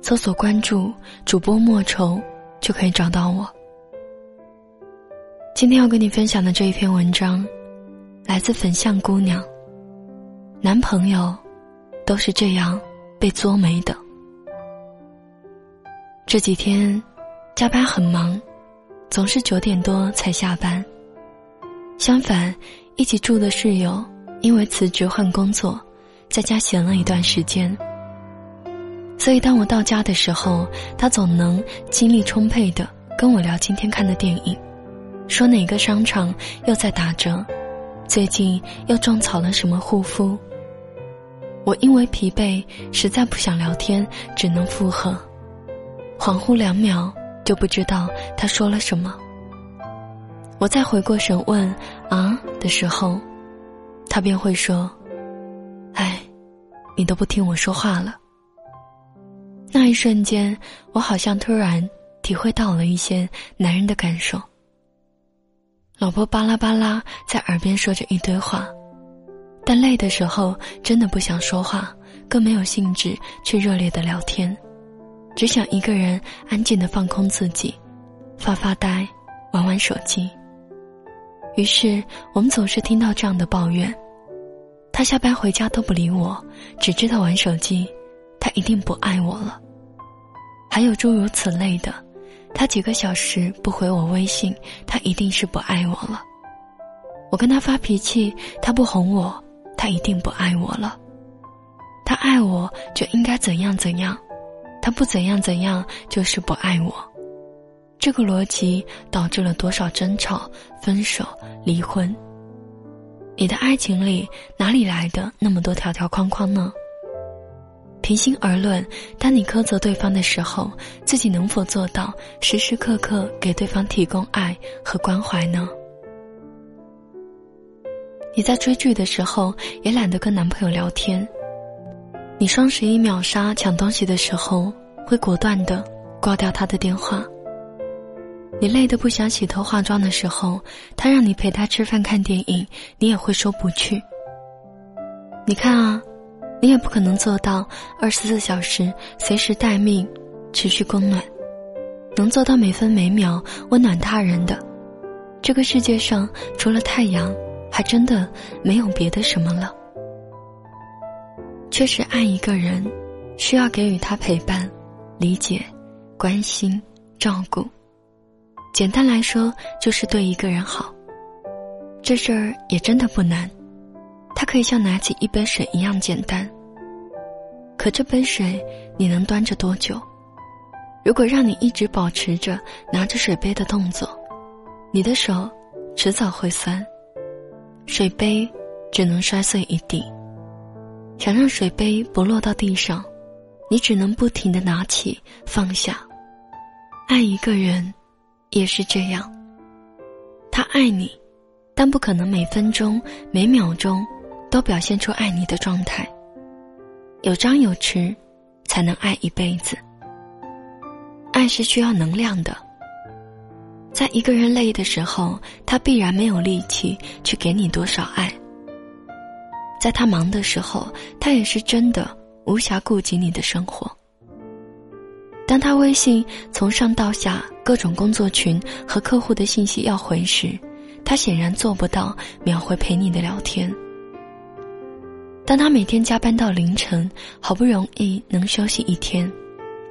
搜索关注主播莫愁，就可以找到我。今天要跟你分享的这一篇文章，来自粉象姑娘。男朋友都是这样被作没的。这几天加班很忙，总是九点多才下班。相反，一起住的室友因为辞职换工作，在家闲了一段时间。所以当我到家的时候，他总能精力充沛的跟我聊今天看的电影，说哪个商场又在打折，最近又种草了什么护肤。我因为疲惫，实在不想聊天，只能附和。恍惚两秒，就不知道他说了什么。我再回过神问“啊”的时候，他便会说：“哎，你都不听我说话了。”那一瞬间，我好像突然体会到了一些男人的感受。老婆巴拉巴拉在耳边说着一堆话。但累的时候，真的不想说话，更没有兴致去热烈的聊天，只想一个人安静的放空自己，发发呆，玩玩手机。于是我们总是听到这样的抱怨：他下班回家都不理我，只知道玩手机，他一定不爱我了。还有诸如此类的，他几个小时不回我微信，他一定是不爱我了。我跟他发脾气，他不哄我。他一定不爱我了，他爱我就应该怎样怎样，他不怎样怎样就是不爱我。这个逻辑导致了多少争吵、分手、离婚？你的爱情里哪里来的那么多条条框框呢？平心而论，当你苛责对方的时候，自己能否做到时时刻刻给对方提供爱和关怀呢？你在追剧的时候也懒得跟男朋友聊天。你双十一秒杀抢东西的时候，会果断的挂掉他的电话。你累得不想洗头化妆的时候，他让你陪他吃饭看电影，你也会说不去。你看啊，你也不可能做到二十四小时随时待命，持续供暖，能做到每分每秒温暖他人的，这个世界上除了太阳。还真的没有别的什么了。确实，爱一个人，需要给予他陪伴、理解、关心、照顾。简单来说，就是对一个人好。这事儿也真的不难，它可以像拿起一杯水一样简单。可这杯水你能端着多久？如果让你一直保持着拿着水杯的动作，你的手迟早会酸。水杯只能摔碎一地。想让水杯不落到地上，你只能不停的拿起放下。爱一个人，也是这样。他爱你，但不可能每分钟每秒钟都表现出爱你的状态。有张有弛，才能爱一辈子。爱是需要能量的。在一个人累的时候，他必然没有力气去给你多少爱。在他忙的时候，他也是真的无暇顾及你的生活。当他微信从上到下各种工作群和客户的信息要回时，他显然做不到秒回陪你的聊天。当他每天加班到凌晨，好不容易能休息一天，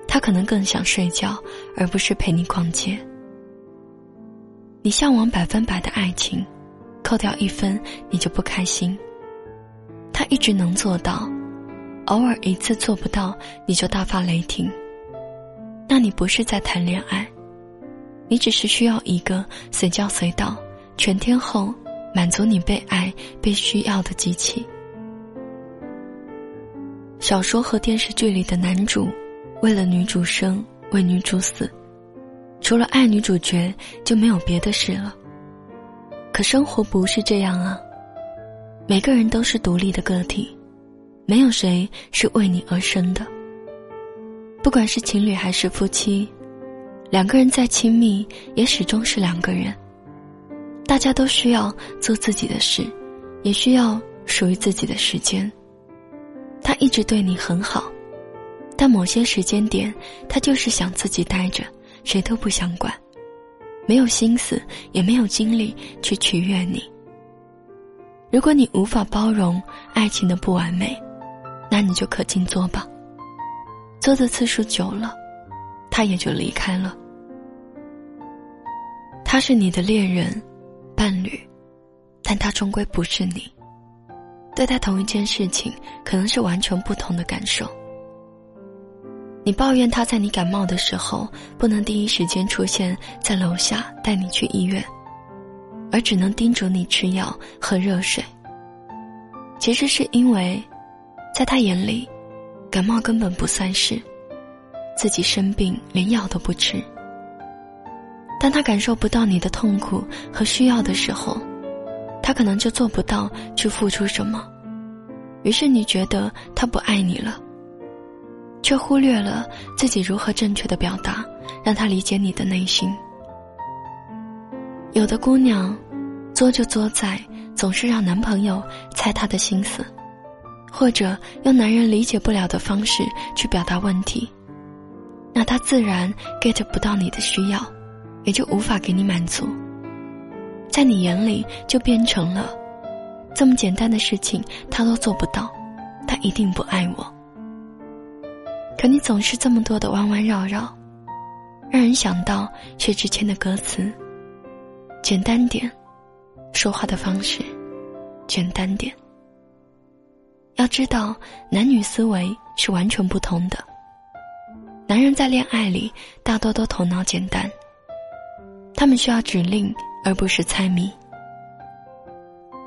他可能更想睡觉，而不是陪你逛街。你向往百分百的爱情，扣掉一分你就不开心。他一直能做到，偶尔一次做不到你就大发雷霆。那你不是在谈恋爱，你只是需要一个随叫随到、全天候满足你被爱、被需要的机器。小说和电视剧里的男主，为了女主生，为女主死，除了爱女主角就没有别的事了。可生活不是这样啊，每个人都是独立的个体，没有谁是为你而生的。不管是情侣还是夫妻，两个人再亲密，也始终是两个人。大家都需要做自己的事，也需要属于自己的时间。他一直对你很好。但某些时间点，他就是想自己待着，谁都不想管，没有心思，也没有精力去取悦你。如果你无法包容爱情的不完美，那你就可静坐吧。做的次数久了，他也就离开了。他是你的恋人、伴侣，但他终归不是你。对待同一件事情，可能是完全不同的感受。你抱怨他在你感冒的时候不能第一时间出现在楼下带你去医院，而只能叮嘱你吃药喝热水。其实是因为，在他眼里，感冒根本不算事，自己生病连药都不吃。当他感受不到你的痛苦和需要的时候，他可能就做不到去付出什么，于是你觉得他不爱你了。却忽略了自己如何正确的表达，让他理解你的内心。有的姑娘，作就作在总是让男朋友猜她的心思，或者用男人理解不了的方式去表达问题，那他自然 get 不到你的需要，也就无法给你满足。在你眼里，就变成了这么简单的事情他都做不到，他一定不爱我。可你总是这么多的弯弯绕绕，让人想到薛之谦的歌词：简单点，说话的方式，简单点。要知道，男女思维是完全不同的。男人在恋爱里大多都头脑简单，他们需要指令而不是猜谜。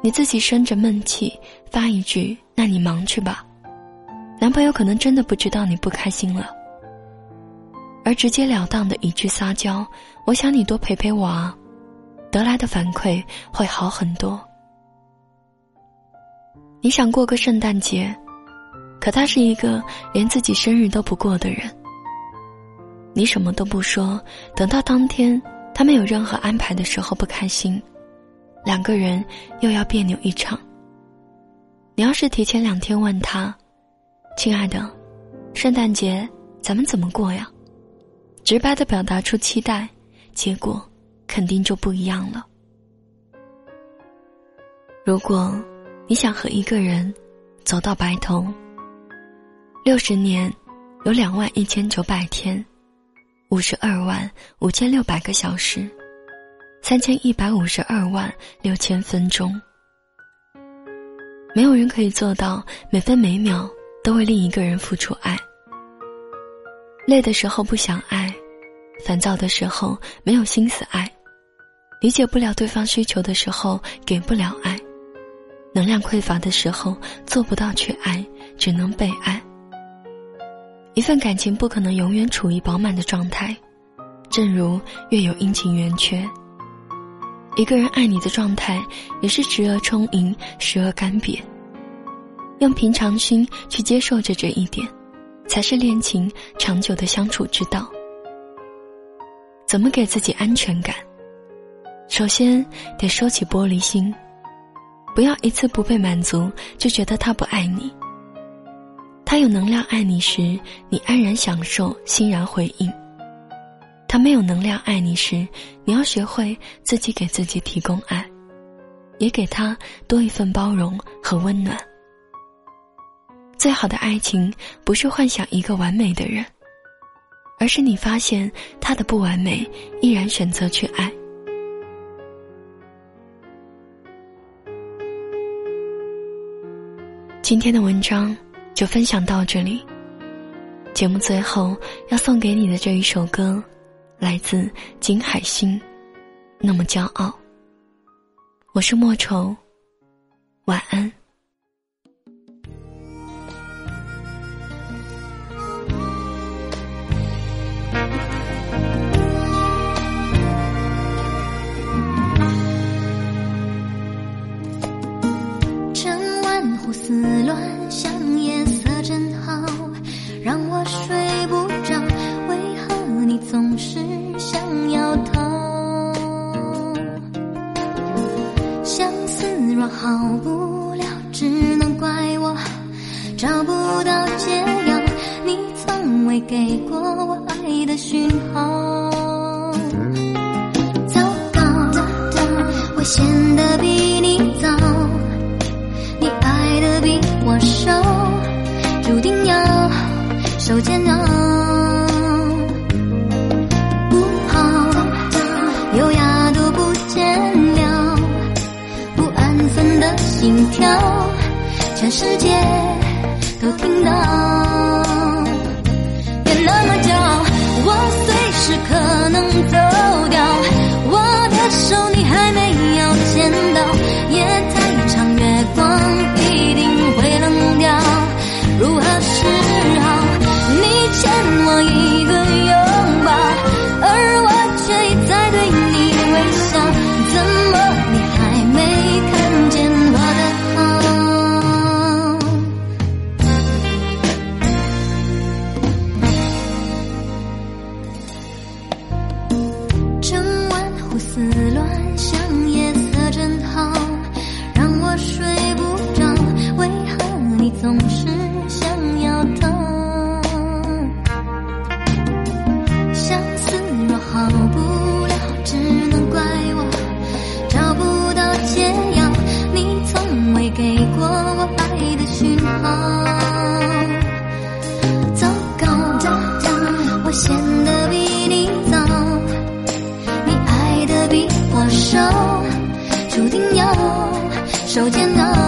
你自己生着闷气发一句：“那你忙去吧。”男朋友可能真的不知道你不开心了，而直截了当的一句撒娇，我想你多陪陪我啊，得来的反馈会好很多。你想过个圣诞节，可他是一个连自己生日都不过的人。你什么都不说，等到当天他没有任何安排的时候不开心，两个人又要别扭一场。你要是提前两天问他。亲爱的，圣诞节咱们怎么过呀？直白的表达出期待，结果肯定就不一样了。如果你想和一个人走到白头，六十年有两万一千九百天，五十二万五千六百个小时，三千一百五十二万六千分钟，没有人可以做到每分每秒。都为另一个人付出爱。累的时候不想爱，烦躁的时候没有心思爱，理解不了对方需求的时候给不了爱，能量匮乏的时候做不到去爱，只能被爱。一份感情不可能永远处于饱满的状态，正如月有阴晴圆缺。一个人爱你的状态也是时而充盈，时而干瘪。用平常心去接受着这一点，才是恋情长久的相处之道。怎么给自己安全感？首先得收起玻璃心，不要一次不被满足就觉得他不爱你。他有能量爱你时，你安然享受，欣然回应；他没有能量爱你时，你要学会自己给自己提供爱，也给他多一份包容和温暖。最好的爱情不是幻想一个完美的人，而是你发现他的不完美，依然选择去爱。今天的文章就分享到这里。节目最后要送给你的这一首歌，来自金海心，《那么骄傲》。我是莫愁，晚安。我显得比你早，你爱的比我少，注定要受煎熬。不好，优雅都不见了，不安分的心跳，全世界都听到。好糟糕糟糕我陷得比你早。你爱的比我少注定要受煎熬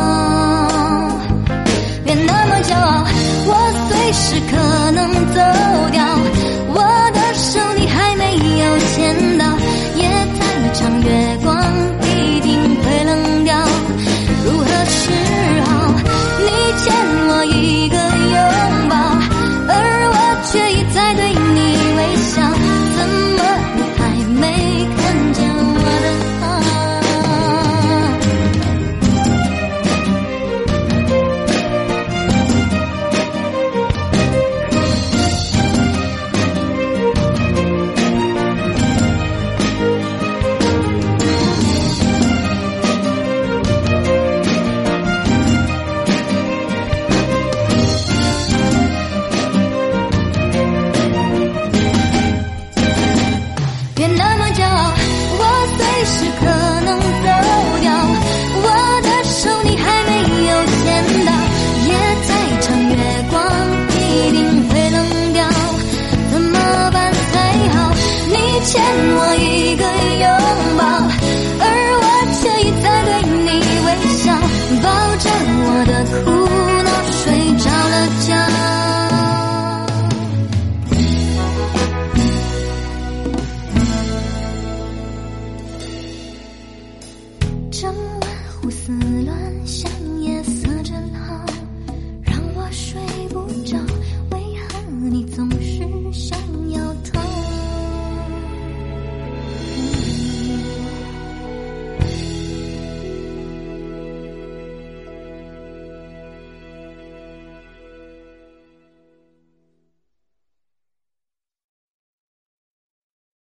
生乱，胡思乱想。